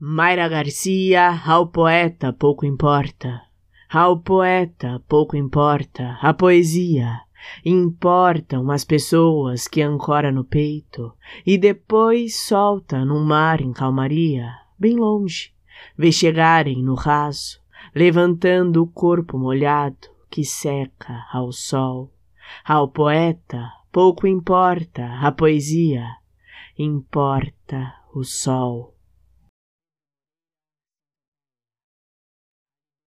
Mayra Garcia, ao poeta pouco importa. Ao poeta pouco importa a poesia. Importam as pessoas que ancora no peito e depois solta num mar em calmaria, bem longe, vê chegarem no raso, levantando o corpo molhado que seca ao sol. Ao poeta pouco importa a poesia, importa o sol.